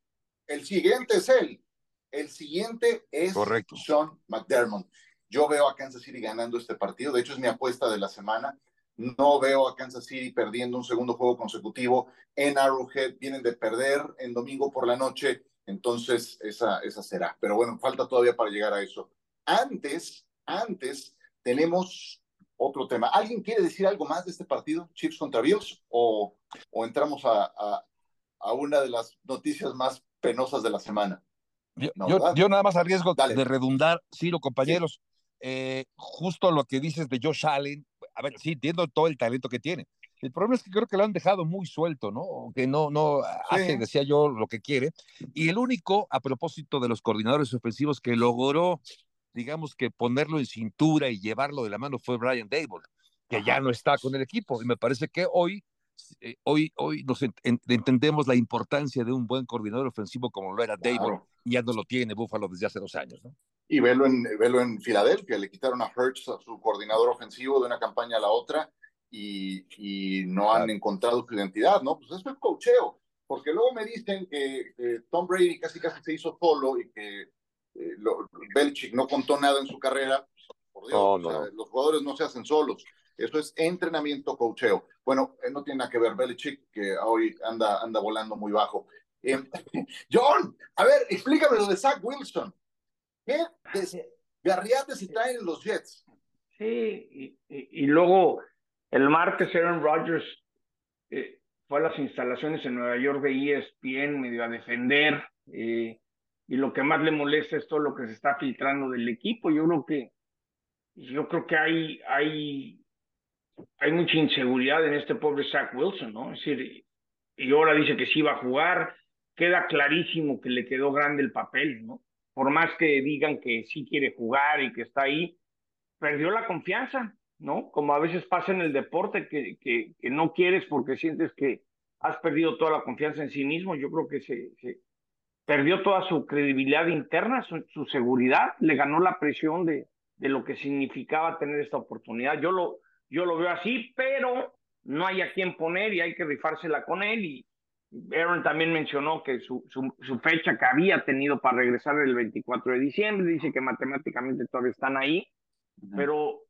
El siguiente es él. El siguiente es Correcto. Sean McDermott. Yo veo a Kansas City ganando este partido. De hecho, es mi apuesta de la semana. No veo a Kansas City perdiendo un segundo juego consecutivo en Arrowhead. Vienen de perder en domingo por la noche. Entonces, esa, esa será. Pero bueno, falta todavía para llegar a eso. Antes, antes, tenemos otro tema. ¿Alguien quiere decir algo más de este partido, Chiefs contra Bills? ¿O, o entramos a, a, a una de las noticias más penosas de la semana? Yo, yo, yo, nada más arriesgo Dale. de redundar, Ciro, compañeros, eh, justo lo que dices de Josh Allen, a ver, sí, entiendo todo el talento que tiene. El problema es que creo que lo han dejado muy suelto, ¿no? Que no, no hace, decía yo, lo que quiere. Y el único, a propósito de los coordinadores ofensivos, que logró, digamos que ponerlo en cintura y llevarlo de la mano fue Brian Dable, que ya no está con el equipo. Y me parece que hoy eh, hoy, hoy nos ent entendemos la importancia de un buen coordinador ofensivo como lo era Dable, claro. y ya no lo tiene Buffalo desde hace dos años, ¿no? Y velo en, velo en Filadelfia, le quitaron a Hertz, a su coordinador ofensivo, de una campaña a la otra, y, y no han encontrado su identidad, ¿no? Pues eso es cocheo, porque luego me dicen que, que Tom Brady casi casi se hizo solo y que eh, lo, Belichick no contó nada en su carrera. Por Dios, no, no. O sea, los jugadores no se hacen solos. Eso es entrenamiento, cocheo. Bueno, eh, no tiene nada que ver Belichick, que hoy anda, anda volando muy bajo. Eh, John, a ver, explícame lo de Zach Wilson. ¿Qué desgarriates y traen los Jets? Sí, y, y, y, luego el martes Aaron Rodgers eh, fue a las instalaciones en Nueva York de ESPN medio a defender. Eh, y lo que más le molesta es todo lo que se está filtrando del equipo. Yo creo que yo creo que hay, hay hay mucha inseguridad en este pobre Zach Wilson, ¿no? Es decir, y ahora dice que sí va a jugar, queda clarísimo que le quedó grande el papel, ¿no? Por más que digan que sí quiere jugar y que está ahí, perdió la confianza, ¿no? Como a veces pasa en el deporte, que, que, que no quieres porque sientes que has perdido toda la confianza en sí mismo. Yo creo que se, se perdió toda su credibilidad interna, su, su, seguridad, le ganó la presión de, de lo que significaba tener esta oportunidad. Yo lo, yo lo veo así, pero no hay a quién poner y hay que rifársela con él. Y Aaron también mencionó que su, su, su fecha que había tenido para regresar el 24 de diciembre, dice que matemáticamente todavía están ahí, uh -huh. pero,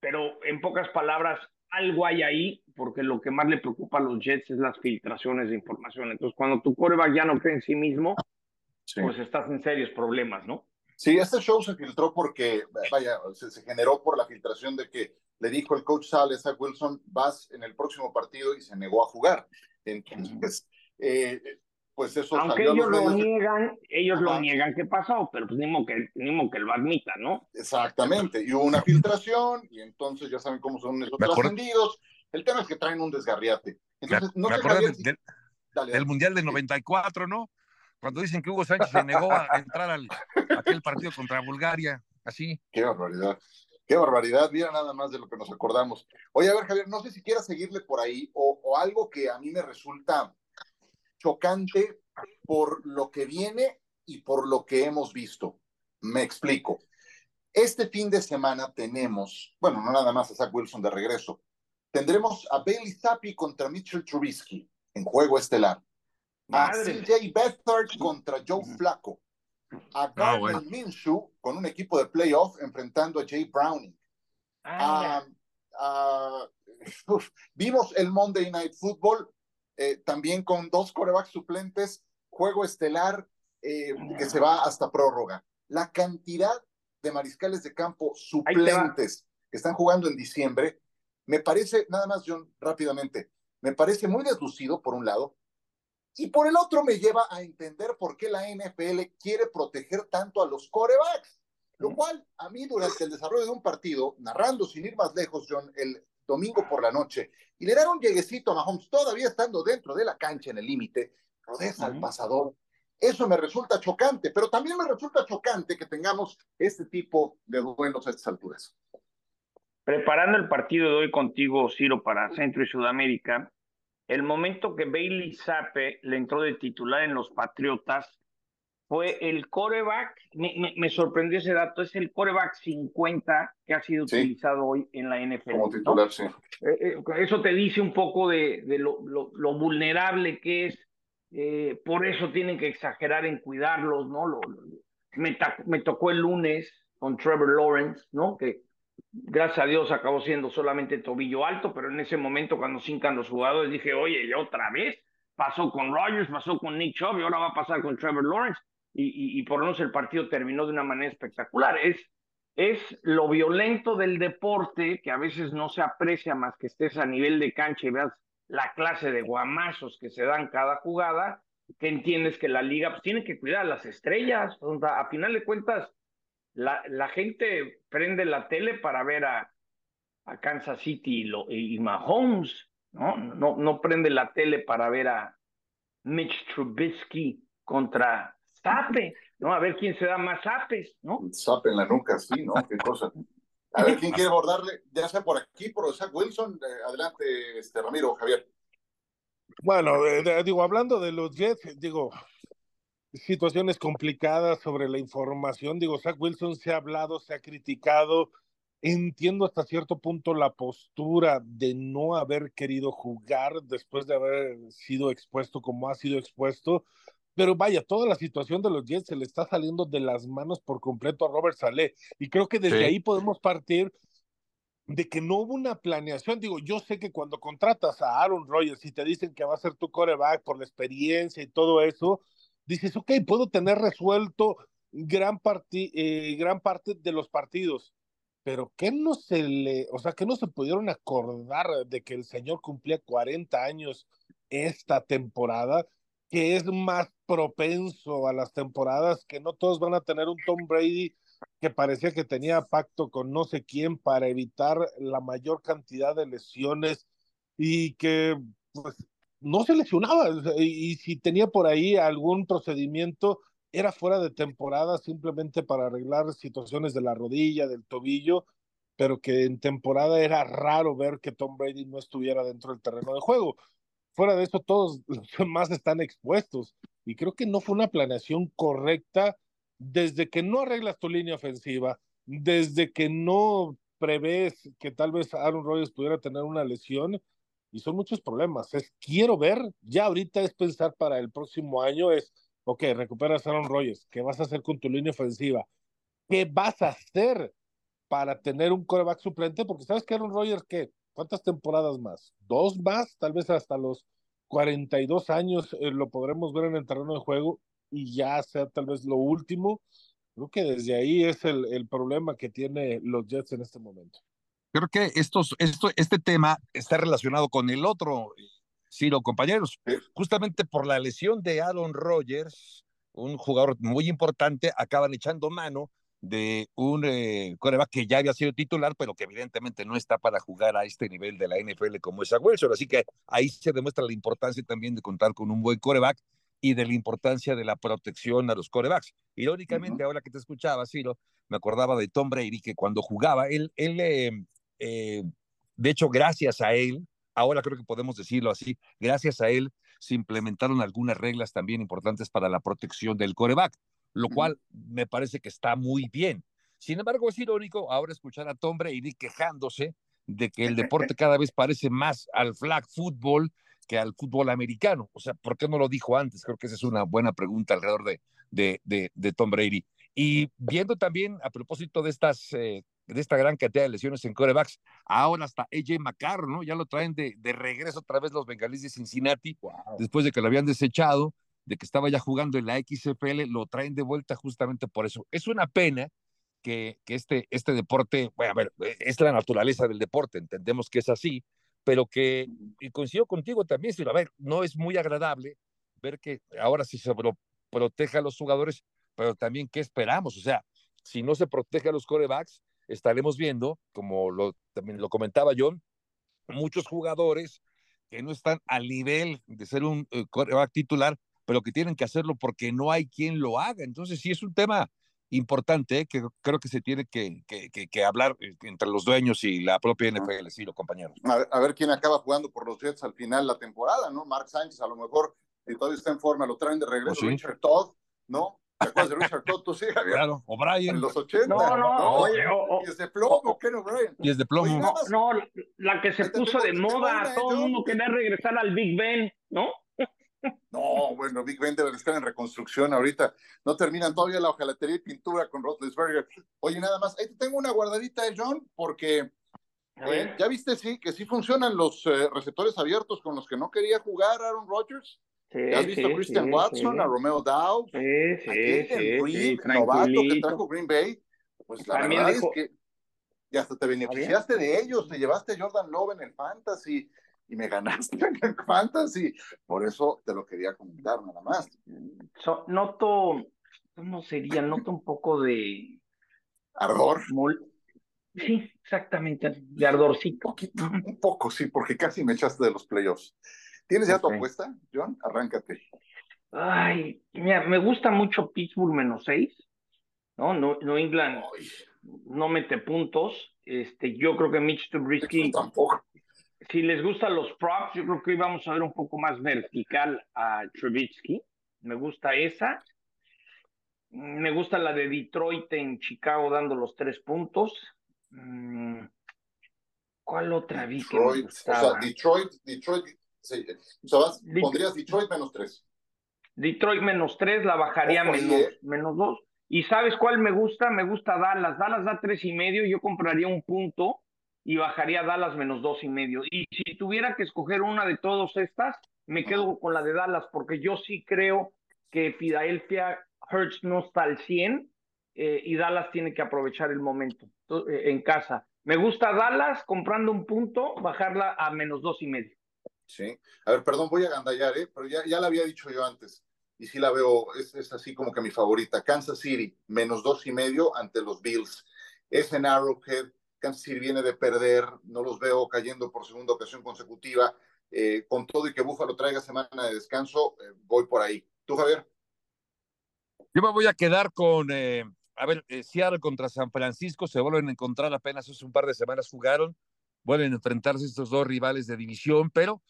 pero en pocas palabras, algo hay ahí, porque lo que más le preocupa a los Jets es las filtraciones de información. Entonces, cuando tu coreback ya no cree en sí mismo, sí. pues estás en serios problemas, ¿no? Sí, este show se filtró porque, vaya, se, se generó por la filtración de que le dijo el coach Sales a Wilson, vas en el próximo partido y se negó a jugar. Entonces, eh, pues eso Aunque ellos lo niegan, ellos Ajá. lo niegan que pasó, pero pues ni modo que, ni modo que lo admita, ¿no? Exactamente, y hubo una filtración, y entonces ya saben cómo son esos trascendidos. El tema es que traen un desgarriate. Entonces, me, no me del, del, dale, del Mundial del 94, ¿no? Cuando dicen que Hugo Sánchez se negó a entrar al aquel partido contra Bulgaria, así. Qué barbaridad. Qué barbaridad, mira nada más de lo que nos acordamos. Oye, a ver, Javier, no sé si quieras seguirle por ahí o, o, algo que a mí me resulta chocante por lo que viene y por lo que hemos visto. Me explico. Este fin de semana tenemos, bueno, no nada más a Zach Wilson de regreso, tendremos a Bailey Zappi contra Mitchell Trubisky en juego estelar. Madre. A CJ Beathard contra Joe Flacco a Gardner ah, bueno. Minshew con un equipo de playoff enfrentando a Jay Browning. Ah, uf, vimos el Monday Night Football eh, también con dos corebacks suplentes, juego estelar eh, que se va hasta prórroga. La cantidad de mariscales de campo suplentes que están jugando en diciembre, me parece, nada más, John, rápidamente, me parece muy deslucido, por un lado, y por el otro me lleva a entender por qué la NFL quiere proteger tanto a los corebacks. Lo cual a mí durante el desarrollo de un partido, narrando sin ir más lejos, John, el domingo por la noche, y le dar un lleguecito a Mahomes, todavía estando dentro de la cancha en el límite, rodeas al pasador Eso me resulta chocante, pero también me resulta chocante que tengamos este tipo de duelos a estas alturas. Preparando el partido de hoy contigo, Ciro, para Centro y Sudamérica, el momento que Bailey Sape le entró de titular en los Patriotas fue el coreback, me, sorprendió ese dato, es el coreback 50 que ha sido utilizado hoy en la NFL. Como titular, sí. Eh, eh, eso te dice un poco de, lo, vulnerable que es, eh, por eso tienen que exagerar en cuidarlos, ¿no? Lo, me, me, tocó el lunes con Trevor Lawrence, ¿no? Que gracias a Dios acabó siendo solamente tobillo alto, pero en ese momento cuando cincan los jugadores dije, oye, ¿ya otra vez? Pasó con Rodgers, pasó con Nick Chubb y ahora va a pasar con Trevor Lawrence y, por lo menos el partido terminó de una manera espectacular. Es, es lo violento del deporte que a veces no se aprecia más que estés a nivel de cancha y veas la clase de guamazos que se dan cada jugada, que entiendes que la liga pues, tiene que cuidar a las estrellas. a final de cuentas, la, la gente prende la tele para ver a, a Kansas City y, lo, y Mahomes, ¿no? ¿no? No prende la tele para ver a Mitch Trubisky contra Sape, ¿no? A ver quién se da más apes, ¿no? Sape en la nuca, sí, ¿no? Qué cosa. A ver quién quiere abordarle, ya sea por aquí, por Zach Wilson. Eh, adelante, este Ramiro, Javier. Bueno, eh, digo, hablando de los Jets, digo, situaciones complicadas sobre la información. Digo, Zach Wilson se ha hablado, se ha criticado. Entiendo hasta cierto punto la postura de no haber querido jugar después de haber sido expuesto como ha sido expuesto. Pero vaya, toda la situación de los Jets se le está saliendo de las manos por completo a Robert Saleh. Y creo que desde ahí podemos partir de que no hubo una planeación. Digo, yo sé que cuando contratas a Aaron Rodgers y te dicen que va a ser tu coreback por la experiencia y todo eso, dices, ok, puedo tener resuelto gran, eh, gran parte de los partidos. Pero ¿qué no se le, o sea, que no se pudieron acordar de que el señor cumplía 40 años esta temporada? que es más propenso a las temporadas, que no todos van a tener un Tom Brady que parecía que tenía pacto con no sé quién para evitar la mayor cantidad de lesiones y que pues, no se lesionaba y, y si tenía por ahí algún procedimiento era fuera de temporada simplemente para arreglar situaciones de la rodilla, del tobillo, pero que en temporada era raro ver que Tom Brady no estuviera dentro del terreno de juego fuera de eso todos los demás están expuestos. Y creo que no fue una planeación correcta desde que no arreglas tu línea ofensiva, desde que no prevés que tal vez Aaron Rodgers pudiera tener una lesión. Y son muchos problemas. Es, quiero ver, ya ahorita es pensar para el próximo año, es, ok, recuperas a Aaron Rodgers, ¿qué vas a hacer con tu línea ofensiva? ¿Qué vas a hacer para tener un coreback suplente? Porque sabes que Aaron Rodgers, ¿qué? ¿Cuántas temporadas más? ¿Dos más? Tal vez hasta los 42 años eh, lo podremos ver en el terreno de juego y ya sea tal vez lo último. Creo que desde ahí es el, el problema que tiene los Jets en este momento. Creo que estos, esto, este tema está relacionado con el otro, Ciro, compañeros. Justamente por la lesión de Aaron Rodgers, un jugador muy importante, acaban echando mano de un eh, coreback que ya había sido titular, pero que evidentemente no está para jugar a este nivel de la NFL como es a Wilson. Así que ahí se demuestra la importancia también de contar con un buen coreback y de la importancia de la protección a los corebacks. Irónicamente, ahora que te escuchaba, Ciro, me acordaba de Tom Brady, que cuando jugaba, él, él eh, eh, de hecho, gracias a él, ahora creo que podemos decirlo así, gracias a él se implementaron algunas reglas también importantes para la protección del coreback lo cual me parece que está muy bien. Sin embargo, es irónico ahora escuchar a Tom Brady quejándose de que el deporte cada vez parece más al flag football que al fútbol americano. O sea, ¿por qué no lo dijo antes? Creo que esa es una buena pregunta alrededor de, de, de, de Tom Brady. Y viendo también, a propósito de estas, eh, de esta gran cantidad de lesiones en corebacks, ahora hasta AJ McCarron, ¿no? Ya lo traen de, de regreso otra vez los bengalíes de Cincinnati, después de que lo habían desechado de que estaba ya jugando en la XFL, lo traen de vuelta justamente por eso. Es una pena que, que este, este deporte, bueno, a ver, eh, es la naturaleza del deporte, entendemos que es así, pero que, y coincido contigo también, a ver, no es muy agradable ver que ahora sí se protege a los jugadores, pero también qué esperamos, o sea, si no se protege a los corebacks, estaremos viendo, como lo, también lo comentaba John, muchos jugadores que no están al nivel de ser un eh, coreback titular pero que tienen que hacerlo porque no hay quien lo haga. Entonces, sí es un tema importante ¿eh? que creo que se tiene que, que, hablar eh, entre los dueños y la propia NFL, sí, los compañeros. A ver, quién acaba jugando por los Jets al final la temporada, ¿no? Mark Sánchez, a lo mejor, si todavía está en forma, lo traen de regreso. Oh, Richard Todd, ¿no? ¿Te acuerdas de Richard? Tú sí, Javier. Claro, O'Brien. En los 80. No, no, oye, y es de plomo, Ken O'Brien. Y es de plomo. no, no, la que se puso de moda, todo el mundo quería regresar al Big Ben, ¿no? No, bueno, Big Ben debe estar en reconstrucción ahorita. No terminan todavía la hojalatería y pintura con Roethlisberger. Oye, nada más, ahí te tengo una guardadita de John, porque eh, ya viste, sí, que sí funcionan los eh, receptores abiertos con los que no quería jugar Aaron Rodgers. Sí, ¿Has visto a Christian Watson, a Romeo Dow? Sí, sí, a Reed, novato que trajo Green Bay? Pues la verdad es que ya hasta te beneficiaste de ellos, te llevaste a Jordan Love en el Fantasy y me ganaste en Fantasy. Por eso te lo quería comentar nada más. noto, ¿cómo sería? Noto un poco de... Ardor. Sí, exactamente, de ardorcito. Un, poco, sí, porque casi me echaste de los playoffs. ¿Tienes ya tu apuesta, John? Arráncate. Ay, mira, me gusta mucho Pittsburgh menos seis, ¿no? No, England no mete puntos. Este, yo creo que Mitch Trubisky tampoco si les gustan los props, yo creo que hoy vamos a ver un poco más vertical a Trubisky. Me gusta esa. Me gusta la de Detroit en Chicago dando los tres puntos. Mm, ¿Cuál otra vi Detroit, O sea, Detroit, Detroit, sí. o sea, pondrías Detroit menos tres. Detroit menos tres, la bajaría menos, eh. menos dos. ¿Y sabes cuál me gusta? Me gusta Dallas. Dallas da tres y medio, yo compraría un punto y bajaría Dallas menos dos y medio. Y si tuviera que escoger una de todas estas, me quedo con la de Dallas, porque yo sí creo que Philadelphia Hurts no está al 100 eh, y Dallas tiene que aprovechar el momento eh, en casa. Me gusta Dallas comprando un punto, bajarla a menos dos y medio. Sí, a ver, perdón, voy a gandallar, ¿eh? pero ya, ya la había dicho yo antes y sí la veo, es, es así como que mi favorita. Kansas City, menos dos y medio ante los Bills. Es en Arrowhead, Kansas City viene de perder, no los veo cayendo por segunda ocasión consecutiva. Eh, con todo y que Búfalo traiga semana de descanso, eh, voy por ahí. ¿Tú, Javier? Yo me voy a quedar con, eh, a ver, Seattle contra San Francisco, se vuelven a encontrar apenas hace un par de semanas jugaron, vuelven a enfrentarse estos dos rivales de división, pero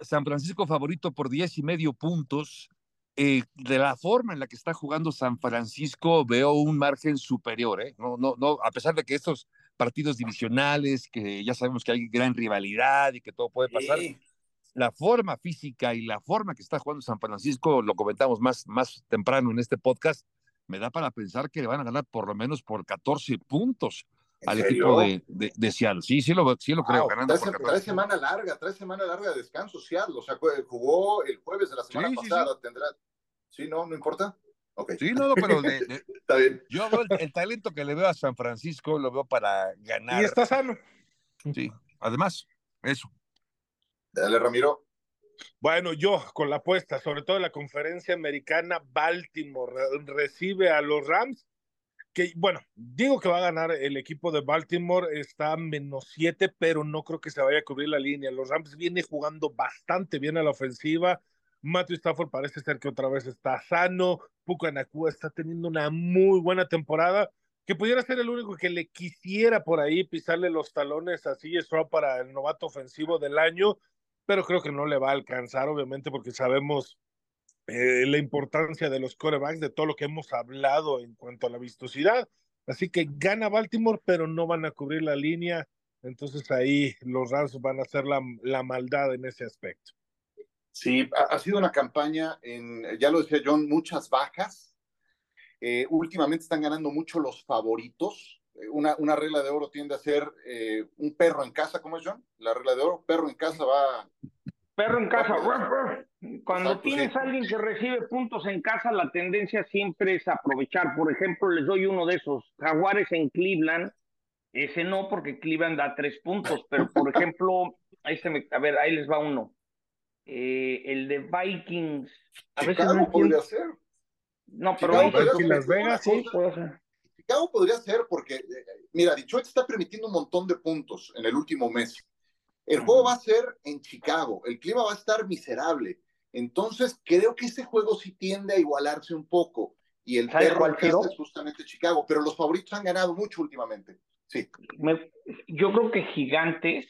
San Francisco favorito por diez y medio puntos. de la forma en la que está jugando San Francisco, veo un margen superior, ¿eh? No, no, no, a pesar de que estos partidos divisionales, que ya sabemos que hay gran rivalidad y que todo puede pasar. La forma física y la forma que está jugando San Francisco, lo comentamos más, más temprano en este podcast, me da para pensar que le van a ganar por lo menos por 14 puntos al equipo de, de, Seattle. Sí, sí lo, sí lo creo. Ganando trae, semana larga, trae semana larga de descanso Seattle. O sea, jugó el jueves de la semana pasada. Tendrá. Sí, no, no importa. Sí, no, pero Está bien. yo veo el, talento que le veo a San Francisco, lo veo para ganar. Y está sano. Sí, además, eso. Dale, Ramiro. Bueno, yo con la apuesta, sobre todo en la conferencia americana, Baltimore recibe a los Rams, que bueno, digo que va a ganar el equipo de Baltimore, está menos siete, pero no creo que se vaya a cubrir la línea. Los Rams viene jugando bastante bien a la ofensiva, Matthew Stafford parece ser que otra vez está sano. Pucanacua está teniendo una muy buena temporada. Que pudiera ser el único que le quisiera por ahí pisarle los talones a CJ Stroud para el novato ofensivo del año, pero creo que no le va a alcanzar, obviamente, porque sabemos eh, la importancia de los corebacks, de todo lo que hemos hablado en cuanto a la vistosidad. Así que gana Baltimore, pero no van a cubrir la línea. Entonces ahí los Rams van a hacer la, la maldad en ese aspecto. Sí, ha, sido una campaña, en, ya lo decía John, muchas bajas. Eh, últimamente están ganando mucho los favoritos. Eh, una, una, regla de oro tiende a ser eh, un perro en casa, ¿cómo es John? La regla de oro, perro en casa va... Perro en casa. Cuando tienes a alguien que recibe puntos en casa, la tendencia siempre es aprovechar. Por ejemplo, les doy uno de esos. Jaguares en Cleveland. Ese no, porque Cleveland da tres puntos. Pero, por ejemplo, ahí se me, a ver, ahí les va uno. Eh, el de Vikings. A Chicago veces podría ser. No, pero en Las Vegas sí puede ser. Chicago podría ser porque, eh, mira, Detroit está permitiendo un montón de puntos en el último mes. El juego va a ser en Chicago, el clima va a estar miserable. Entonces, creo que este juego sí tiende a igualarse un poco. Y el perro al es justamente Chicago, pero los favoritos han ganado mucho últimamente. Sí. yo creo que Gigantes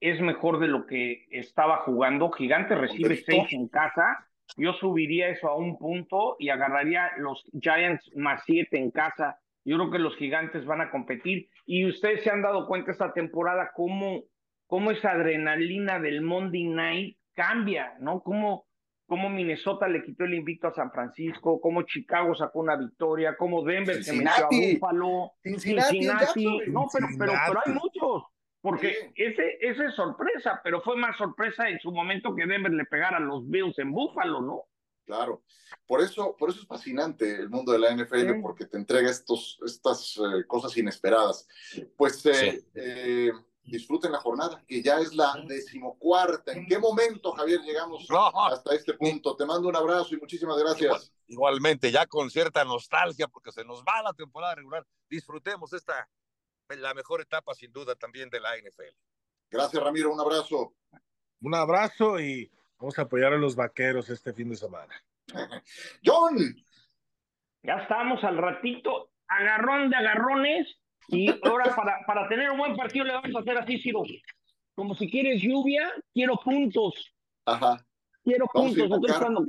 es mejor de lo que estaba jugando. Gigantes recibe seis en casa. Yo subiría eso a un punto y agarraría los Giants más siete en casa. Yo creo que los Gigantes van a competir. Y ustedes se han dado cuenta esta temporada cómo, cómo esa adrenalina del Monday Night cambia, ¿no? Cómo, cómo Minnesota le quitó el invicto a San Francisco, cómo Chicago sacó una victoria, cómo Denver se metió a Buffalo, Cincinnati, no, pero, pero, pero, hay muchos, porque ese, ese es sorpresa, pero fue más sorpresa en su momento que Denver le pegara a los Bills en Buffalo, ¿no? Claro, por eso, por eso es fascinante el mundo de la NFL, porque te entrega estos, estas eh, cosas inesperadas. Pues eh, eh, disfruten la jornada, que ya es la decimocuarta. ¿En qué momento, Javier, llegamos hasta este punto? Te mando un abrazo y muchísimas gracias. igualmente, ya con cierta nostalgia, porque se nos va la temporada regular. Disfrutemos esta, la mejor etapa, sin duda, también de la NFL. Gracias, Ramiro. Un abrazo. Un abrazo y vamos a apoyar a los vaqueros este fin de semana. John. Ya estamos al ratito, agarrón de agarrones y ahora para, para tener un buen partido le vamos a hacer así, Ciro. Como si quieres lluvia, quiero puntos. Ajá. Quiero puntos. Entonces, cuando,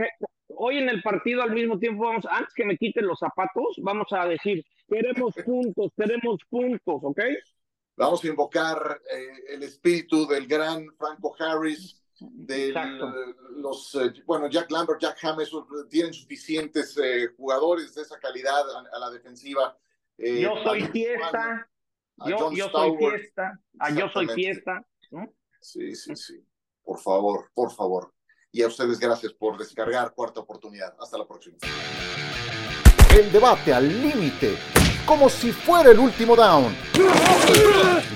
hoy en el partido al mismo tiempo vamos, antes que me quiten los zapatos, vamos a decir, queremos puntos, queremos puntos, ¿ok? Vamos a invocar eh, el espíritu del gran Franco Harris, de los, eh, bueno, Jack Lambert, Jack James, tienen suficientes eh, jugadores de esa calidad a la defensiva eh, yo soy fiesta. Yo, yo soy fiesta. Ah, yo soy fiesta. Sí, sí, sí. Por favor, por favor. Y a ustedes gracias por descargar cuarta oportunidad. Hasta la próxima. El debate al límite, como si fuera el último down.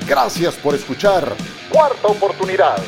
Gracias por escuchar cuarta oportunidad.